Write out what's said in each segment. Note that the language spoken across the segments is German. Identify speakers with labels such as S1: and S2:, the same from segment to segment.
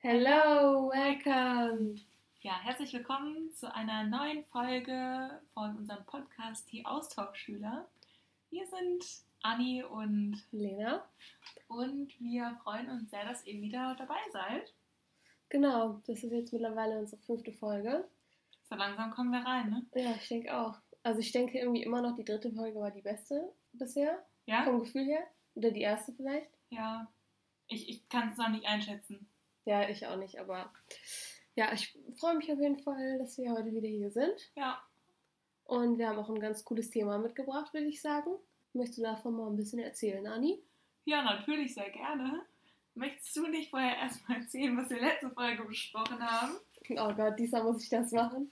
S1: Hello, welcome.
S2: Ja, herzlich willkommen zu einer neuen Folge von unserem Podcast Die Austauschschüler. Wir sind Anni und
S1: Lena.
S2: Und wir freuen uns sehr, dass ihr wieder dabei seid.
S1: Genau, das ist jetzt mittlerweile unsere fünfte Folge.
S2: So langsam kommen wir rein, ne?
S1: Ja, ich denke auch. Also ich denke irgendwie immer noch, die dritte Folge war die beste bisher.
S2: Ja?
S1: Vom Gefühl her. Oder die erste vielleicht.
S2: Ja. Ich, ich kann es noch nicht einschätzen.
S1: Ja, ich auch nicht, aber ja, ich freue mich auf jeden Fall, dass wir heute wieder hier sind.
S2: Ja.
S1: Und wir haben auch ein ganz cooles Thema mitgebracht, würde ich sagen. Möchtest du davon mal ein bisschen erzählen, Ani?
S2: Ja, natürlich, sehr gerne. Möchtest du nicht vorher erstmal erzählen, was wir letzte Folge besprochen haben?
S1: Oh Gott, diesmal muss ich das machen.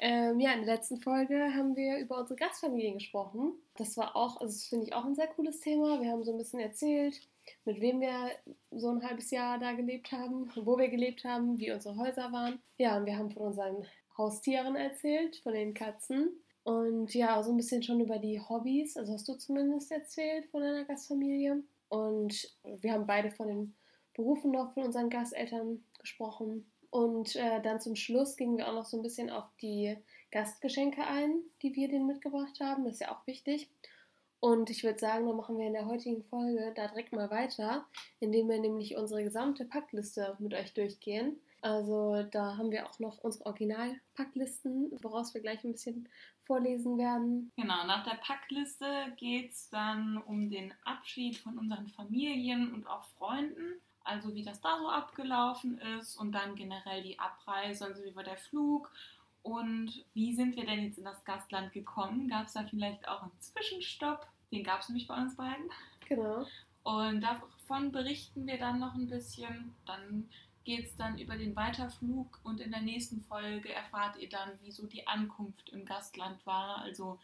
S1: Ähm, ja, in der letzten Folge haben wir über unsere Gastfamilien gesprochen. Das war auch, also das finde ich auch ein sehr cooles Thema. Wir haben so ein bisschen erzählt, mit wem wir so ein halbes Jahr da gelebt haben, wo wir gelebt haben, wie unsere Häuser waren. Ja, und wir haben von unseren Haustieren erzählt, von den Katzen. Und ja, so ein bisschen schon über die Hobbys, also hast du zumindest erzählt von deiner Gastfamilie. Und wir haben beide von den Berufen noch von unseren Gasteltern gesprochen. Und äh, dann zum Schluss gingen wir auch noch so ein bisschen auf die Gastgeschenke ein, die wir denen mitgebracht haben. Das ist ja auch wichtig. Und ich würde sagen, dann machen wir in der heutigen Folge da direkt mal weiter, indem wir nämlich unsere gesamte Packliste mit euch durchgehen. Also da haben wir auch noch unsere Originalpacklisten, woraus wir gleich ein bisschen vorlesen werden.
S2: Genau, nach der Packliste geht es dann um den Abschied von unseren Familien und auch Freunden also wie das da so abgelaufen ist und dann generell die Abreise, also wie war der Flug und wie sind wir denn jetzt in das Gastland gekommen? Gab es da vielleicht auch einen Zwischenstopp? Den gab es nämlich bei uns beiden.
S1: Genau.
S2: Und davon berichten wir dann noch ein bisschen. Dann geht es dann über den Weiterflug und in der nächsten Folge erfahrt ihr dann, wieso die Ankunft im Gastland war. Also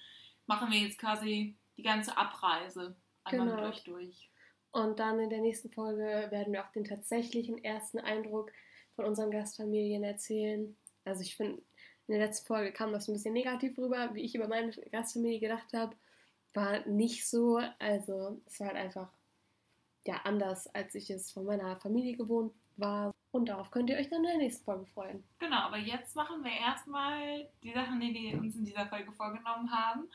S2: machen wir jetzt quasi die ganze Abreise einmal genau. mit euch durch.
S1: Und dann in der nächsten Folge werden wir auch den tatsächlichen ersten Eindruck von unseren Gastfamilien erzählen. Also ich finde, in der letzten Folge kam das ein bisschen negativ rüber, wie ich über meine Gastfamilie gedacht habe. War nicht so. Also es war halt einfach ja anders, als ich es von meiner Familie gewohnt war. Und darauf könnt ihr euch dann in der nächsten Folge freuen.
S2: Genau, aber jetzt machen wir erstmal die Sachen, die wir uns in dieser Folge vorgenommen haben.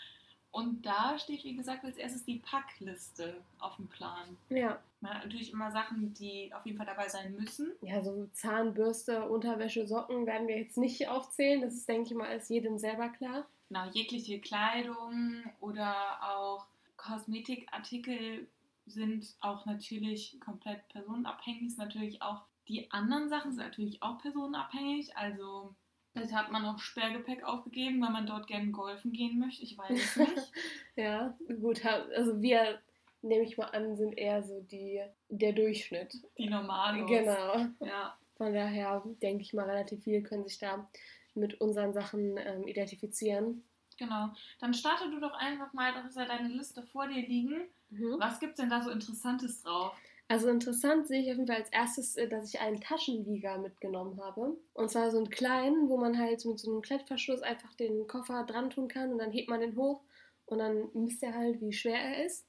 S2: Und da steht, wie gesagt, als erstes die Packliste auf dem Plan.
S1: Ja.
S2: Man hat natürlich immer Sachen, die auf jeden Fall dabei sein müssen.
S1: Ja, so Zahnbürste, Unterwäsche, Socken werden wir jetzt nicht aufzählen. Das ist, denke ich mal, als jedem selber klar.
S2: Genau, jegliche Kleidung oder auch Kosmetikartikel sind auch natürlich komplett personenabhängig. Ist natürlich auch die anderen Sachen sind natürlich auch personenabhängig. Also Vielleicht hat man auch Sperrgepäck aufgegeben, weil man dort gerne golfen gehen möchte. Ich weiß es nicht.
S1: ja, gut. Also wir, nehme ich mal an, sind eher so die, der Durchschnitt.
S2: Die normalen.
S1: Genau.
S2: Ja.
S1: Von daher denke ich mal, relativ viele können sich da mit unseren Sachen ähm, identifizieren.
S2: Genau. Dann starte du doch einfach mal, du hast ja deine Liste vor dir liegen. Mhm. Was gibt es denn da so Interessantes drauf?
S1: Also interessant sehe ich auf jeden Fall als erstes, äh, dass ich einen Taschenlieger mitgenommen habe. Und zwar so einen kleinen, wo man halt mit so einem Klettverschluss einfach den Koffer dran tun kann und dann hebt man den hoch und dann misst er halt, wie schwer er ist.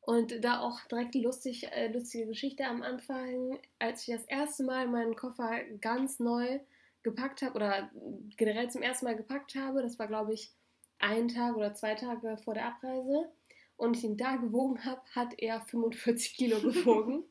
S1: Und da auch direkt lustig, äh, lustige Geschichte am Anfang, als ich das erste Mal meinen Koffer ganz neu gepackt habe oder generell zum ersten Mal gepackt habe, das war glaube ich ein Tag oder zwei Tage vor der Abreise und ich ihn da gewogen habe, hat er 45 Kilo gewogen.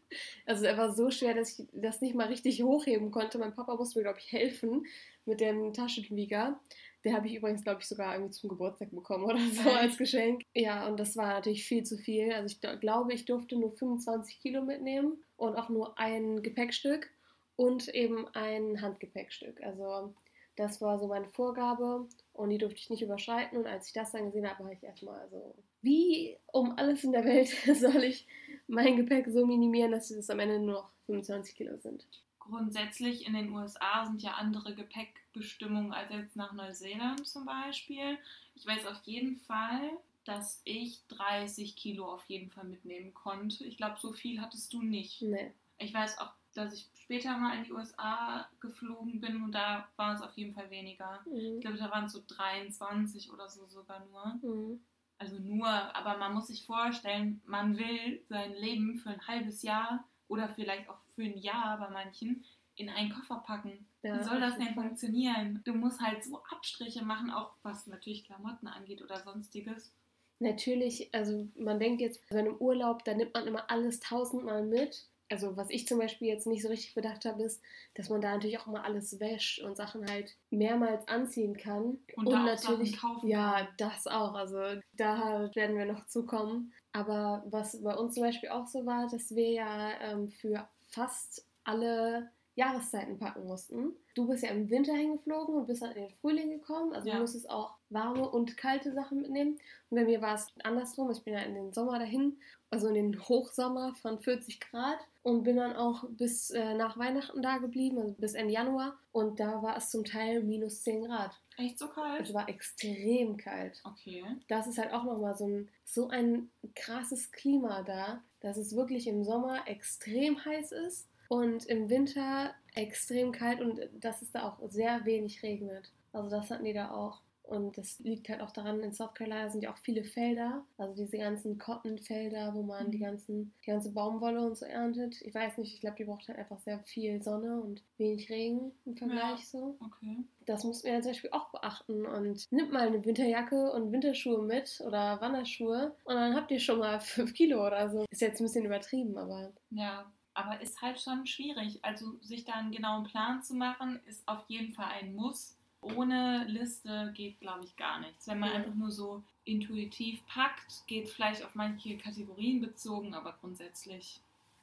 S1: also er war so schwer, dass ich das nicht mal richtig hochheben konnte. Mein Papa musste mir, glaube ich, helfen mit dem Taschenwieger. Der habe ich übrigens, glaube ich, sogar irgendwie zum Geburtstag bekommen oder so als Geschenk. Ja, und das war natürlich viel zu viel. Also ich glaube, ich durfte nur 25 Kilo mitnehmen und auch nur ein Gepäckstück und eben ein Handgepäckstück. Also das war so meine Vorgabe und die durfte ich nicht überschreiten. Und als ich das dann gesehen habe, war ich erstmal so, wie um alles in der Welt soll ich mein Gepäck so minimieren, dass es am Ende nur noch 25 Kilo sind?
S2: Grundsätzlich in den USA sind ja andere Gepäckbestimmungen als jetzt nach Neuseeland zum Beispiel. Ich weiß auf jeden Fall, dass ich 30 Kilo auf jeden Fall mitnehmen konnte. Ich glaube, so viel hattest du nicht.
S1: Nee.
S2: Ich weiß auch, dass ich später mal in die USA geflogen bin und da war es auf jeden Fall weniger. Mhm. Ich glaube, da waren es so 23 oder so sogar nur.
S1: Mhm.
S2: Also nur, aber man muss sich vorstellen, man will sein Leben für ein halbes Jahr oder vielleicht auch für ein Jahr bei manchen in einen Koffer packen.
S1: Ja,
S2: Wie soll das denn funktionieren? Du musst halt so Abstriche machen, auch was natürlich Klamotten angeht oder sonstiges.
S1: Natürlich, also man denkt jetzt, bei einem Urlaub, da nimmt man immer alles tausendmal mit. Also was ich zum Beispiel jetzt nicht so richtig bedacht habe, ist, dass man da natürlich auch immer alles wäscht und Sachen halt mehrmals anziehen kann.
S2: Und Sachen kaufen
S1: ja, das auch. Also da werden wir noch zukommen. Aber was bei uns zum Beispiel auch so war, dass wir ja ähm, für fast alle Jahreszeiten packen mussten. Du bist ja im Winter hingeflogen und bist dann in den Frühling gekommen. Also
S2: Ja.
S1: du musstest auch warme und kalte Sachen mitnehmen. Und bei mir war es andersrum. Ich bin ja in den Sommer dahin, also in den Hochsommer von 40 Grad und bin dann auch bis äh, nach Weihnachten da geblieben, also bis Ende Januar. Und da war es zum Teil minus 10 Grad.
S2: Echt so kalt?
S1: Es war extrem kalt.
S2: Okay.
S1: Das ist halt auch nochmal so ein, so ein krasses Klima da, dass es wirklich im Sommer extrem heiß ist und im Winter extrem kalt und dass es da auch sehr wenig regnet. Also das hatten die da auch. Und das liegt halt auch daran, in South Carolina sind ja auch viele Felder, also diese ganzen Cotton-Felder, wo man die,
S2: Mhm.
S1: ganzen, die ganze Baumwolle und so erntet. Ich weiß nicht, ich glaube, die braucht halt einfach sehr viel Sonne und wenig Regen im Vergleich
S2: Ja.
S1: so.
S2: Okay.
S1: Das muss man ja zum Beispiel auch beachten. Und nimmt mal eine Winterjacke und Winterschuhe mit oder Wanderschuhe und dann habt ihr schon mal 5 Kilo oder so. Ist jetzt ein bisschen übertrieben, aber
S2: Ja, aber ist halt schon schwierig. Also sich da einen genauen Plan zu machen, ist auf jeden Fall ein Muss. Ohne Liste geht, glaube ich, gar nichts. Wenn man
S1: Ja.
S2: einfach nur so intuitiv packt, geht vielleicht auf manche Kategorien bezogen, aber grundsätzlich.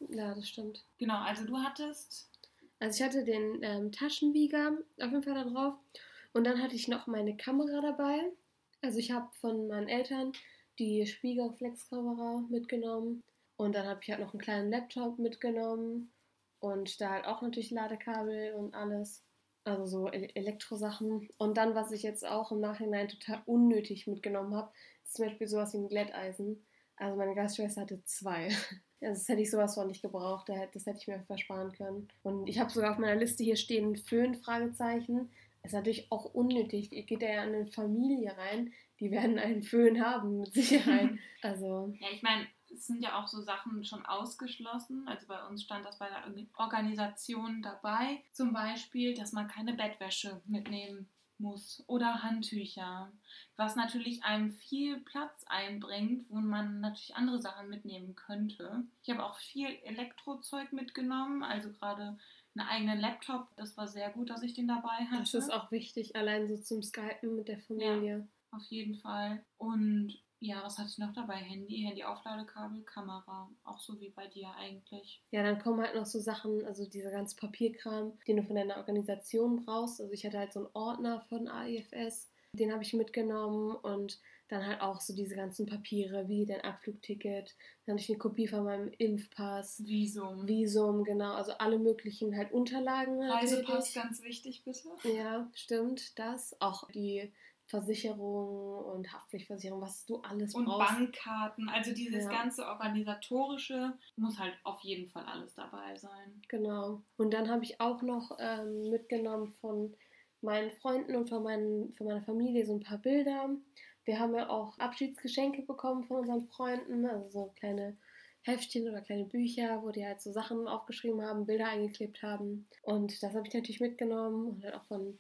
S1: ja, das stimmt.
S2: Genau, also du hattest.
S1: Also ich hatte den ähm, Taschenbieger auf jeden Fall da drauf und dann hatte ich noch meine Kamera dabei. Also ich habe von meinen Eltern die Spiegelreflexkamera mitgenommen und dann habe ich halt noch einen kleinen Laptop mitgenommen und da halt auch natürlich Ladekabel und alles. Also so E- Elektrosachen. Und dann, was ich jetzt auch im Nachhinein total unnötig mitgenommen habe, ist zum Beispiel sowas wie ein Glätteisen. Also meine Gastschwester hatte zwei. Also das hätte ich sowas von nicht gebraucht, das hätte ich mir versparen können. Und ich habe sogar auf meiner Liste hier stehen Föhn, Fragezeichen. Ist natürlich auch unnötig. Ihr geht ja in eine Familie rein, die werden einen Föhn haben, mit Sicherheit. Also,
S2: Ja, ich meine, es sind ja auch so Sachen schon ausgeschlossen. Also bei uns stand das bei der Organisation dabei. Zum Beispiel, dass man keine Bettwäsche mitnehmen muss oder Handtücher. Was natürlich einem viel Platz einbringt, wo man natürlich andere Sachen mitnehmen könnte. Ich habe auch viel Elektrozeug mitgenommen, also gerade einen eigenen Laptop. Das war sehr gut, dass ich den dabei hatte.
S1: das ist auch wichtig, allein so zum Skypen mit der Familie.
S2: Auf jeden Fall. Und ja, was hatte ich noch dabei? Handy, Handy-Aufladekabel, Kamera. Auch so wie bei dir eigentlich.
S1: Ja, dann kommen halt noch so Sachen, also dieser ganze Papierkram, den du von deiner Organisation brauchst. Also ich hatte halt so einen Ordner von AIFS, den habe ich mitgenommen und dann halt auch so diese ganzen Papiere wie dein Abflugticket, dann hatte ich eine Kopie von meinem Impfpass,
S2: Visum.
S1: Visum, genau, also alle möglichen halt Unterlagen.
S2: Reisepass,
S1: natürlich.
S2: ganz wichtig, bitte.
S1: Ja, stimmt, das. Auch die Versicherung und Haftpflichtversicherung, was du alles
S2: Und
S1: brauchst.
S2: Bankkarten. Also dieses
S1: Ja.
S2: ganze Organisatorische muss halt auf jeden Fall alles dabei sein.
S1: Genau. Und dann habe ich auch noch ähm, mitgenommen von meinen Freunden und von, meinen, von meiner Familie so ein paar Bilder. Wir haben ja auch Abschiedsgeschenke bekommen von unseren Freunden, also so kleine Heftchen oder kleine Bücher, wo die halt so Sachen aufgeschrieben haben, Bilder eingeklebt haben. Und das habe ich natürlich mitgenommen und halt auch von,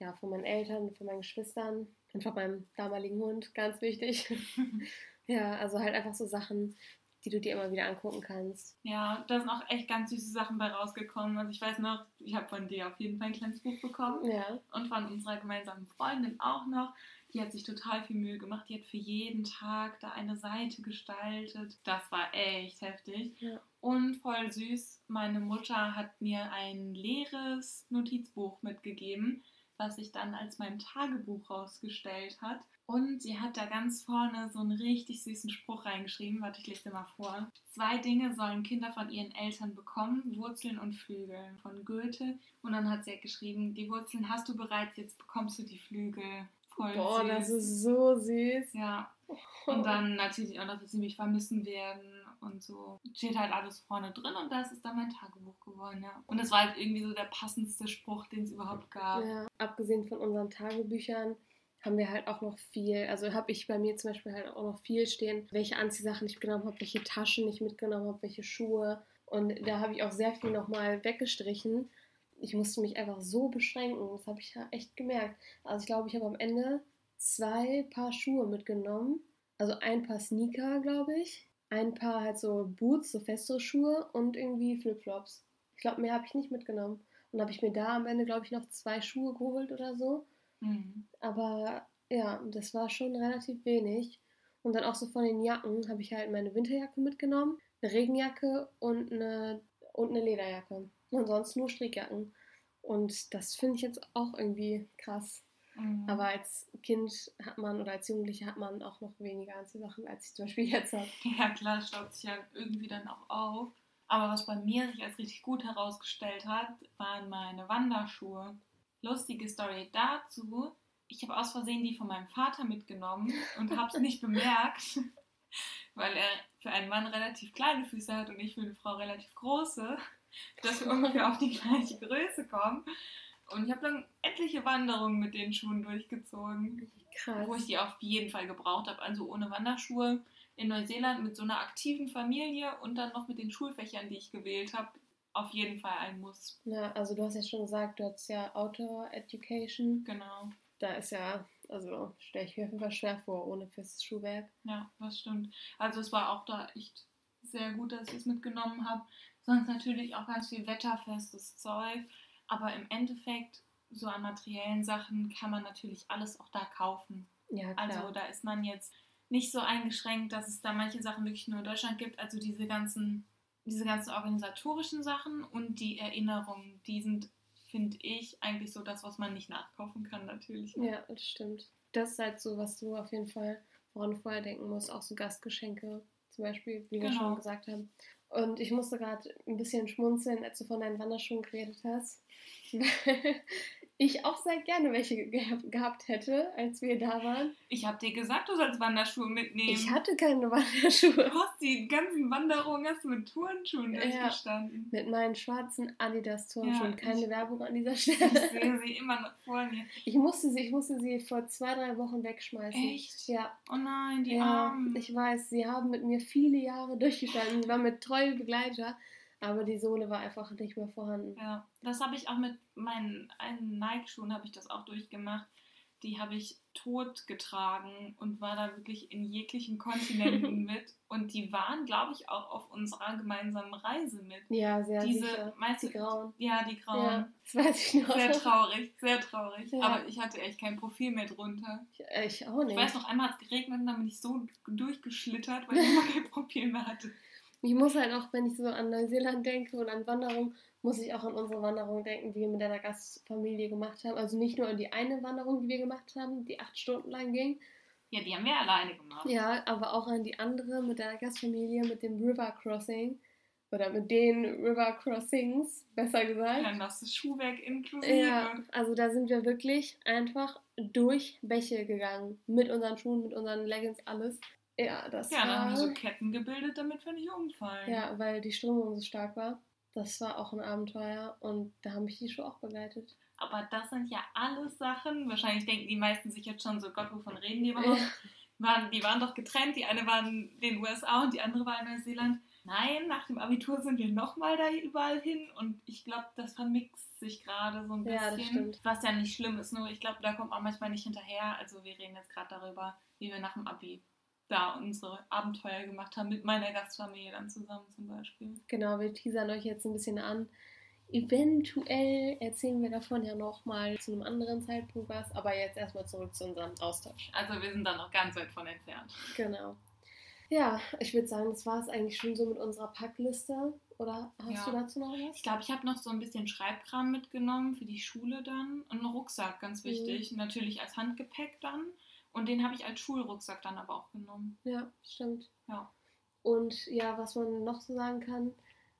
S1: ja, von meinen Eltern, von meinen Geschwistern und von meinem damaligen Hund, ganz wichtig. ja, also halt einfach so Sachen, die du dir immer wieder angucken kannst.
S2: Ja, da sind auch echt ganz süße Sachen bei rausgekommen. Also ich weiß noch, ich habe von dir auf jeden Fall ein kleines Buch bekommen.
S1: Ja.
S2: und von unserer gemeinsamen Freundin auch noch. Die hat sich total viel Mühe gemacht. Die hat für jeden Tag da eine Seite gestaltet. Das war echt heftig.
S1: Ja.
S2: Und voll süß, meine Mutter hat mir ein leeres Notizbuch mitgegeben, was sich dann als mein Tagebuch rausgestellt hat. Und sie hat da ganz vorne so einen richtig süßen Spruch reingeschrieben. Warte, ich lese dir mal vor. Zwei Dinge sollen Kinder von ihren Eltern bekommen: Wurzeln und Flügel von Goethe. Und dann hat sie halt geschrieben: Die Wurzeln hast du bereits, jetzt bekommst du die Flügel. Voll
S1: Boah,
S2: süß.
S1: das ist so süß.
S2: Ja, und dann natürlich auch noch, dass sie mich vermissen werden und so. Steht halt alles vorne drin und das ist dann mein Tagebuch geworden, ja. Und das war halt irgendwie so der passendste Spruch, den es überhaupt gab.
S1: Ja, abgesehen von unseren Tagebüchern haben wir halt auch noch viel, also habe ich bei mir zum Beispiel halt auch noch viel stehen, welche Anziehsachen ich mitgenommen habe, welche Taschen ich mitgenommen habe, welche Schuhe. Und da habe ich auch sehr viel nochmal weggestrichen, ich musste mich einfach so beschränken. Das habe ich ja echt gemerkt. Also ich glaube, ich habe am Ende zwei Paar Schuhe mitgenommen. Also ein Paar Sneaker, glaube ich. Ein Paar halt so Boots, so festere Schuhe und irgendwie Flipflops. Ich glaube, mehr habe ich nicht mitgenommen. Und habe ich mir da am Ende, glaube ich, noch zwei Schuhe geholt oder so.
S2: Mhm.
S1: Aber ja, das war schon relativ wenig. Und dann auch so von den Jacken habe ich halt meine Winterjacke mitgenommen, eine Regenjacke und eine, und eine Lederjacke. Und sonst nur Strickjacken. Und das finde ich jetzt auch irgendwie krass.
S2: Mhm.
S1: Aber als Kind hat man oder als Jugendliche hat man auch noch weniger Anziehsachen, als ich zum Beispiel jetzt habe.
S2: Ja, klar, staut sich ja irgendwie dann auch auf. Aber was bei mir sich als richtig gut herausgestellt hat, waren meine Wanderschuhe. Lustige Story dazu. Ich habe aus Versehen die von meinem Vater mitgenommen und habe es nicht bemerkt, weil er für einen Mann relativ kleine Füße hat und ich für eine Frau relativ große, dass wir ungefähr auf die gleiche Größe kommen. Und ich habe dann etliche Wanderungen mit den Schuhen durchgezogen,
S1: Krass.
S2: wo ich die auf jeden Fall gebraucht habe. Also ohne Wanderschuhe in Neuseeland mit so einer aktiven Familie und dann noch mit den Schulfächern, die ich gewählt habe, auf jeden Fall ein Muss.
S1: Ja, also du hast ja schon gesagt, du hast ja Outdoor Education.
S2: Genau.
S1: Da ist ja, also stelle ich mir auf jeden Fall schwer vor, ohne festes Schuhwerk.
S2: Ja, das stimmt. Also es war auch da echt sehr gut, dass ich es mitgenommen habe. Sonst natürlich auch ganz viel wetterfestes Zeug. Aber im Endeffekt, so an materiellen Sachen kann man natürlich alles auch da kaufen.
S1: Ja, klar.
S2: Also da ist man jetzt nicht so eingeschränkt, dass es da manche Sachen wirklich nur in Deutschland gibt. Also diese ganzen, diese ganzen organisatorischen Sachen und die Erinnerungen, die sind, finde ich, eigentlich so das, was man nicht nachkaufen kann, natürlich.
S1: ja, das stimmt. Das ist halt so, was du auf jeden Fall, woran du vorher denken musst, auch so Gastgeschenke zum Beispiel, wie wir
S2: Genau.
S1: schon gesagt haben. Und ich musste gerade ein bisschen schmunzeln, als du von deinen Wanderschuhen geredet hast. Ich auch sehr gerne welche ge gehabt hätte, als wir da waren.
S2: Ich habe dir gesagt, du sollst Wanderschuhe mitnehmen.
S1: Ich hatte keine Wanderschuhe.
S2: Du hast die ganzen Wanderungen hast du mit Turnschuhen
S1: Ja.
S2: durchgestanden.
S1: Mit meinen schwarzen Adidas-Turnschuhen.
S2: Ja,
S1: Keine
S2: ich-
S1: Werbung an dieser
S2: Ich
S1: Stelle.
S2: sehe sie immer noch vor mir.
S1: Ich musste sie, ich musste sie vor zwei, drei Wochen wegschmeißen.
S2: Echt?
S1: Ja,
S2: Oh nein, die
S1: ja
S2: Armen.
S1: ich weiß, sie haben mit mir viele Jahre durchgestanden. Sie waren mit treue Begleiter, aber die Sohle war einfach nicht mehr vorhanden.
S2: Ja, das habe ich auch mit meinen einen Nike-Schuhen habe ich das auch durchgemacht. Die habe ich tot getragen und war da wirklich in jeglichen Kontinenten mit. Und die waren, glaube ich, auch auf unserer gemeinsamen Reise mit.
S1: Ja, sehr
S2: Diese,
S1: sicher.
S2: meinst
S1: Die grauen.
S2: Ja, die grauen.
S1: Ja, das weiß ich noch.
S2: Sehr traurig, sehr traurig.
S1: Ja.
S2: Aber ich hatte echt kein Profil mehr drunter.
S1: Ich, ich auch
S2: Ich
S1: nicht.
S2: weiß noch, einmal hat es geregnet und dann bin ich so durchgeschlittert, weil ich immer kein Profil mehr hatte.
S1: Ich muss halt auch, wenn ich so an Neuseeland denke und an Wanderung, muss ich auch an unsere Wanderung denken, die wir mit einer Gastfamilie gemacht haben. Also nicht nur an die eine Wanderung, die wir gemacht haben, die acht Stunden lang ging,
S2: Ja, die haben wir alleine gemacht.
S1: Ja, aber auch an die andere mit der Gastfamilie mit dem River Crossing. Oder mit den River Crossings, besser gesagt.
S2: Dann das Schuhwerk inklusive.
S1: Ja, also da sind wir wirklich einfach durch Bäche gegangen. Mit unseren Schuhen, mit unseren Leggings, alles. Ja, das
S2: Ja, dann haben
S1: war.
S2: wir so Ketten gebildet, damit wir nicht umfallen.
S1: ja, weil die Strömung so stark war. Das war auch ein Abenteuer und da haben mich die Schuhe auch begleitet.
S2: Aber das sind ja alles Sachen. Wahrscheinlich denken die meisten sich jetzt schon so, Gott, wovon reden die überhaupt? Waren, die waren doch getrennt. Die eine war in den USA und die andere war in Neuseeland. Nein, nach dem Abitur sind wir nochmal da überall hin und ich glaube, das vermixt sich gerade so ein bisschen.
S1: Ja, das stimmt.
S2: Was ja nicht schlimm ist, nur ich glaube, da kommt man manchmal nicht hinterher. Also wir reden jetzt gerade darüber, wie wir nach dem Abi da unsere Abenteuer gemacht haben, mit meiner Gastfamilie dann zusammen zum Beispiel.
S1: Genau, wir teasern euch jetzt ein bisschen an. Eventuell erzählen wir davon ja nochmal zu einem anderen Zeitpunkt was, aber jetzt erstmal zurück zu unserem Austausch.
S2: Also wir sind da noch ganz weit von entfernt.
S1: Genau. Ja, ich würde sagen, das war es eigentlich schon so mit unserer Packliste. Oder hast
S2: Ja.
S1: du dazu noch was?
S2: Ich glaube, ich habe noch so ein bisschen Schreibkram mitgenommen für die Schule dann. Und einen Rucksack, ganz
S1: Mhm.
S2: wichtig. Natürlich als Handgepäck dann. Und den habe ich als Schulrucksack dann aber auch genommen.
S1: Ja, stimmt.
S2: Ja.
S1: Und ja, was man noch so sagen kann,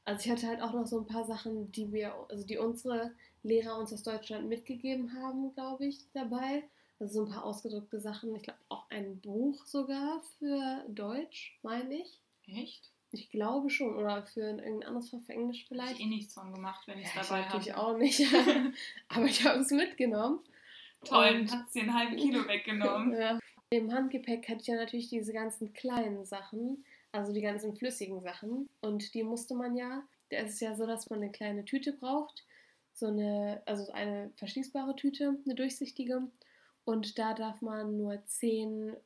S1: also ich hatte halt auch noch so ein paar Sachen, die wir, also die unsere Lehrer uns aus Deutschland mitgegeben haben, glaube ich, dabei. Also so ein paar ausgedrückte Sachen. Ich glaube auch ein Buch sogar für Deutsch, meine ich.
S2: Echt?
S1: Ich glaube schon. Oder für ein- irgendein anderes Fach für Englisch vielleicht.
S2: ich eh nichts von gemacht, wenn ich es
S1: Ja, ich
S2: dabei
S1: natürlich
S2: habe.
S1: auch nicht. Aber ich habe es mitgenommen.
S2: Toll,
S1: Und-
S2: hast du dir einen halben Kilo weggenommen.
S1: Ja. Im Handgepäck hatte ich ja natürlich diese ganzen kleinen Sachen, also die ganzen flüssigen Sachen. Und die musste man ja, da ist es ja so, dass man eine kleine Tüte braucht, so eine, also eine verschließbare Tüte, eine durchsichtige. Und da darf man nur 10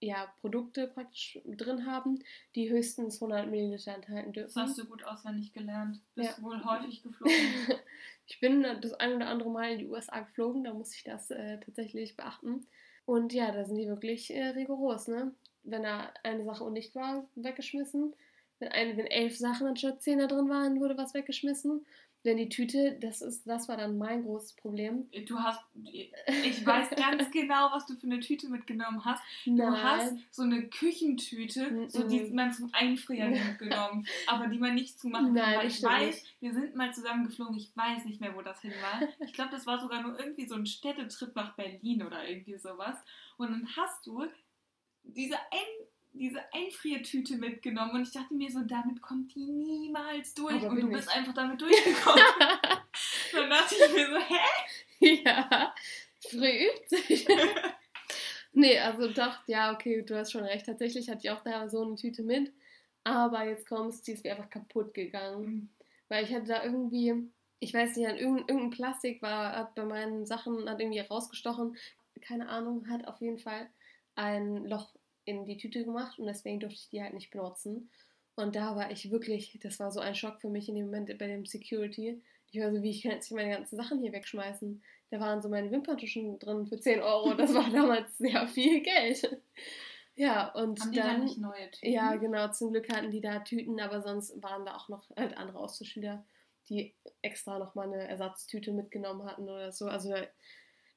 S1: ja, Produkte praktisch drin haben, die höchstens 100 Milliliter enthalten dürfen.
S2: Das hast du gut auswendig gelernt. Bist ja. wohl häufig geflogen.
S1: ich bin das ein oder andere Mal in die USA geflogen, da muss ich das äh, tatsächlich beachten. Und ja, da sind die wirklich äh, rigoros, ne? Wenn da eine Sache undicht war, weggeschmissen. Wenn, ein, wenn elf Sachen anstatt zehn da drin waren, wurde was weggeschmissen. Denn die Tüte, das ist, das war dann mein großes Problem.
S2: Du hast, ich weiß ganz genau, was du für eine Tüte mitgenommen hast. Nein. Du hast so eine Küchentüte, mm -mm. so die man zum Einfrieren mitgenommen, aber die man nicht zumachen kann. Nein, weil ich weiß, nicht. wir sind mal zusammen geflogen, ich weiß nicht mehr, wo das hin war. Ich glaube, das war sogar nur irgendwie so ein Städtetrip nach Berlin oder irgendwie sowas. Und dann hast du diese ein diese Einfriertüte mitgenommen und ich dachte mir so, damit kommt die niemals durch Aber und du bist einfach damit durchgekommen. dann dachte ich mir so, hä?
S1: Ja, früh übt sich. nee, also doch, ja, okay, du hast schon recht. Tatsächlich hatte ich auch da so eine Tüte mit. Aber jetzt kommst, die ist mir einfach kaputt gegangen. Mhm. Weil ich hatte da irgendwie, ich weiß nicht, irgendein, irgendein Plastik war, hat bei meinen Sachen, hat irgendwie rausgestochen. Keine Ahnung, hat auf jeden Fall ein Loch in die Tüte gemacht und deswegen durfte ich die halt nicht benutzen. Und da war ich wirklich, das war so ein Schock für mich in dem Moment bei dem Security. Ich war so, wie ich kann jetzt meine ganzen Sachen hier wegschmeißen. Da waren so meine Wimperntuschen drin für 10 Euro. Das war damals sehr viel Geld. Ja, und Haben dann. Da nicht neue Tüten? Ja, genau. Zum Glück hatten die da Tüten, aber sonst waren da auch noch halt andere Austauschschüler, die extra nochmal eine Ersatztüte mitgenommen hatten oder so. Also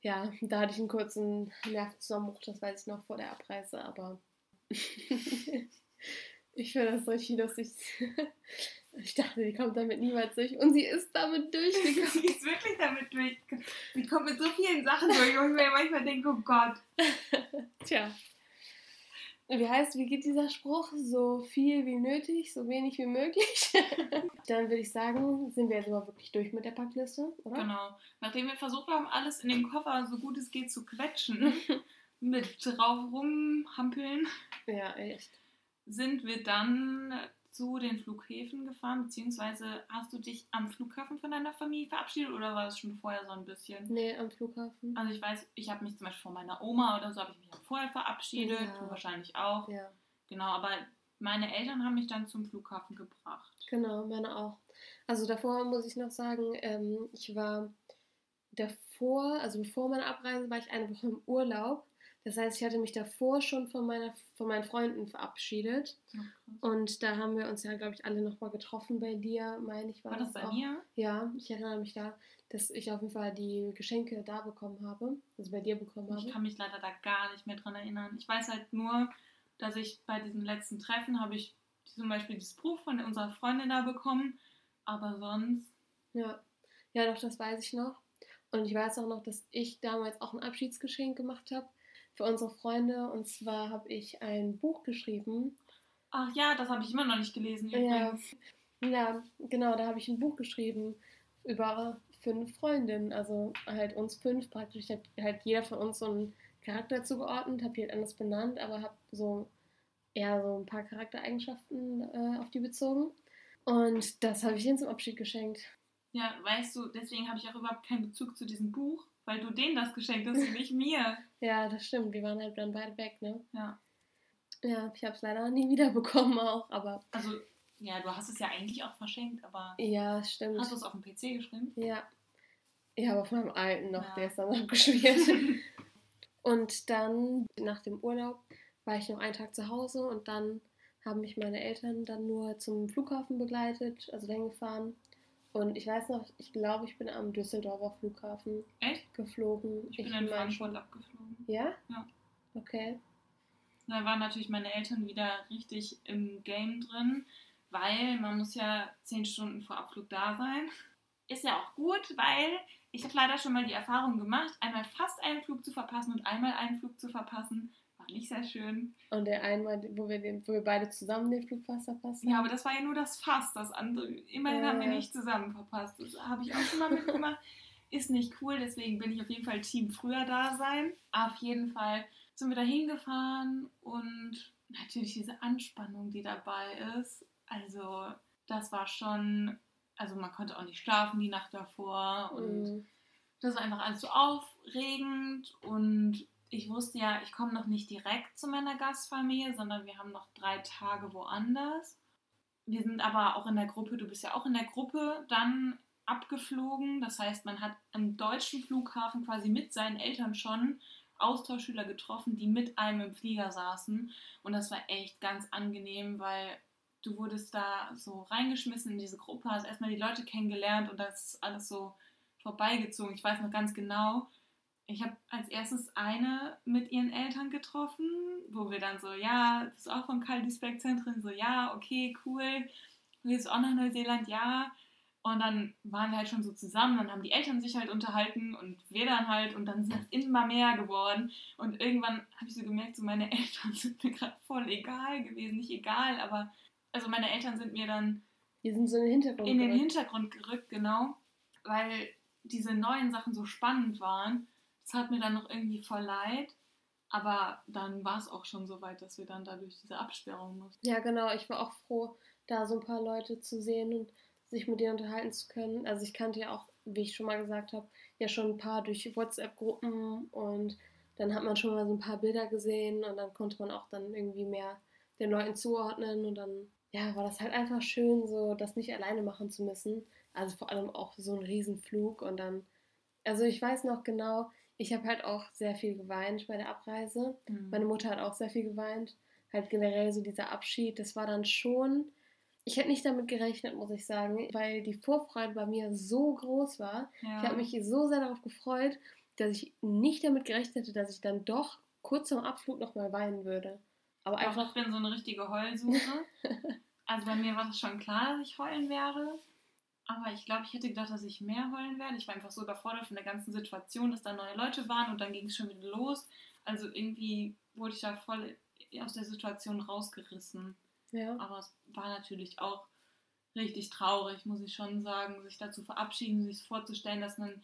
S1: ja, da hatte ich einen kurzen Nervenzusammenbruch, das weiß ich noch vor der Abreise, aber ich finde das richtig lustig. Ich dachte, die kommt damit niemals durch. Und sie ist damit durchgekommen.
S2: sie ist wirklich damit durchgekommen. Sie kommt mit so vielen Sachen durch und ich mir manchmal denke, oh Gott.
S1: Tja. Wie heißt, wie geht dieser Spruch? So viel wie nötig, so wenig wie möglich. Dann würde ich sagen, sind wir jetzt aber wirklich durch mit der Packliste, oder?
S2: Genau. Nachdem wir versucht haben, alles in den Koffer so gut es geht zu quetschen, mit drauf rumhampeln.
S1: Ja, echt.
S2: Sind wir dann zu den Flughäfen gefahren, beziehungsweise hast du dich am Flughafen von deiner Familie verabschiedet oder war das schon vorher so ein bisschen?
S1: Nee, am Flughafen.
S2: Also ich weiß, ich habe mich zum Beispiel von meiner Oma oder so, habe ich mich auch vorher verabschiedet, ja. du wahrscheinlich auch. Ja. Genau, aber meine Eltern haben mich dann zum Flughafen gebracht.
S1: Genau, meine auch. Also davor muss ich noch sagen, ähm, ich war davor, also bevor meiner Abreise, war ich eine Woche im Urlaub das heißt, ich hatte mich davor schon von, meiner, von meinen Freunden verabschiedet. Okay. Und da haben wir uns ja, glaube ich, alle nochmal getroffen bei dir, meine ich.
S2: War, war das, das bei auch. mir?
S1: Ja, ich erinnere mich da, dass ich auf jeden Fall die Geschenke da bekommen habe, also bei dir bekommen habe.
S2: Ich kann mich leider da gar nicht mehr dran erinnern. Ich weiß halt nur, dass ich bei diesem letzten Treffen habe ich zum Beispiel dieses Buch von unserer Freundin da bekommen, aber sonst...
S1: Ja, ja doch, das weiß ich noch. Und ich weiß auch noch, dass ich damals auch ein Abschiedsgeschenk gemacht habe für unsere Freunde. Und zwar habe ich ein Buch geschrieben.
S2: Ach ja, das habe ich immer noch nicht gelesen. Übrigens.
S1: Ja, ja genau, da habe ich ein Buch geschrieben über fünf Freundinnen. Also halt uns fünf praktisch. Ich habe halt jeder von uns so einen Charakter zugeordnet, habe die halt anders benannt, aber habe so eher so ein paar Charaktereigenschaften äh, auf die bezogen. Und das habe ich ihnen zum Abschied geschenkt.
S2: Ja, weißt du, deswegen habe ich auch überhaupt keinen Bezug zu diesem Buch, weil du denen das geschenkt hast und nicht mir.
S1: ja, das stimmt. Wir waren halt dann beide weg, ne?
S2: Ja.
S1: Ja, ich habe es leider nie wiederbekommen auch, aber.
S2: Also, ja, du hast es ja eigentlich auch verschenkt, aber.
S1: Ja, stimmt.
S2: Hast du es auf dem PC geschrieben?
S1: Ja. Ja, aber auf meinem alten noch, ja. der ist dann abgeschmiert. und dann, nach dem Urlaub, war ich noch einen Tag zu Hause und dann haben mich meine Eltern dann nur zum Flughafen begleitet, also dahin gefahren. Und ich weiß noch, ich glaube, ich bin am Düsseldorfer Flughafen
S2: Echt?
S1: geflogen.
S2: Ich bin ich in Frankfurt abgeflogen.
S1: Ja?
S2: Ja.
S1: Okay.
S2: Da waren natürlich meine Eltern wieder richtig im Game drin, weil man muss ja zehn Stunden vor Abflug da sein. Ist ja auch gut, weil ich habe leider schon mal die Erfahrung gemacht, einmal fast einen Flug zu verpassen und einmal einen Flug zu verpassen nicht sehr schön.
S1: Und der einmal, wo wir, den, wo wir beide zusammen den Flugpass verpasst
S2: haben? Ja, aber das war ja nur das Fass. Das andere, immerhin äh. haben wir nicht zusammen verpasst. Das habe ich auch schon mal mitgemacht. Ist nicht cool, deswegen bin ich auf jeden Fall Team früher da sein. Auf jeden Fall sind wir da hingefahren und natürlich diese Anspannung, die dabei ist. Also, das war schon also man konnte auch nicht schlafen die Nacht davor und
S1: Mhm.
S2: das war einfach alles so aufregend und ich wusste ja, ich komme noch nicht direkt zu meiner Gastfamilie, sondern wir haben noch drei Tage woanders. Wir sind aber auch in der Gruppe, du bist ja auch in der Gruppe dann abgeflogen. Das heißt, man hat am deutschen Flughafen quasi mit seinen Eltern schon Austauschschüler getroffen, die mit einem im Flieger saßen. Und das war echt ganz angenehm, weil du wurdest da so reingeschmissen in diese Gruppe, hast erstmal die Leute kennengelernt und das ist alles so vorbeigezogen. Ich weiß noch ganz genau, ich habe als erstes eine mit ihren Eltern getroffen, wo wir dann so, ja, das ist auch von Kaldisberg Zentren, so, ja, okay, cool. Willst du auch nach Neuseeland? Ja. Und dann waren wir halt schon so zusammen, dann haben die Eltern sich halt unterhalten und wir dann halt und dann sind es immer mehr geworden. Und irgendwann habe ich so gemerkt, so meine Eltern sind mir gerade voll egal gewesen. Nicht egal, aber also meine Eltern sind mir dann
S1: Die sind so in den Hintergrund
S2: in den
S1: gerückt.
S2: Hintergrund gerückt, genau, weil diese neuen Sachen so spannend waren. Hat mir dann noch irgendwie voll leid. Aber dann war es auch schon so weit, dass wir dann dadurch diese Absperrung mussten.
S1: Ja, genau. Ich war auch froh, da so ein paar Leute zu sehen und sich mit denen unterhalten zu können. Also ich kannte ja auch, wie ich schon mal gesagt habe, ja schon ein paar durch WhatsApp-Gruppen und dann hat man schon mal so ein paar Bilder gesehen und dann konnte man auch dann irgendwie mehr den Leuten zuordnen und dann ja, war das halt einfach schön, so das nicht alleine machen zu müssen. Also vor allem auch so ein Riesenflug und dann, also ich weiß noch genau, ich habe halt auch sehr viel geweint bei der Abreise. Meine Mutter hat auch sehr viel geweint. Halt generell so dieser Abschied, das war dann schon. Ich hätte nicht damit gerechnet, muss ich sagen, weil die Vorfreude bei mir so groß war.
S2: ja.
S1: Ich habe mich so sehr darauf gefreut, dass ich nicht damit gerechnet hätte, dass ich dann doch kurz zum Abflug nochmal weinen würde. Aber
S2: Doch,
S1: einfach,
S2: ich bin so eine richtige Heulsuche. also bei mir war es schon klar, dass ich heulen werde. Aber ich glaube, ich hätte gedacht, dass ich mehr heulen werde. Ich war einfach so überfordert von der ganzen Situation, dass da neue Leute waren und dann ging es schon wieder los. Also irgendwie wurde ich da voll aus der Situation rausgerissen.
S1: ja.
S2: Aber es war natürlich auch richtig traurig, muss ich schon sagen, sich da zu verabschieden, sich vorzustellen, dass man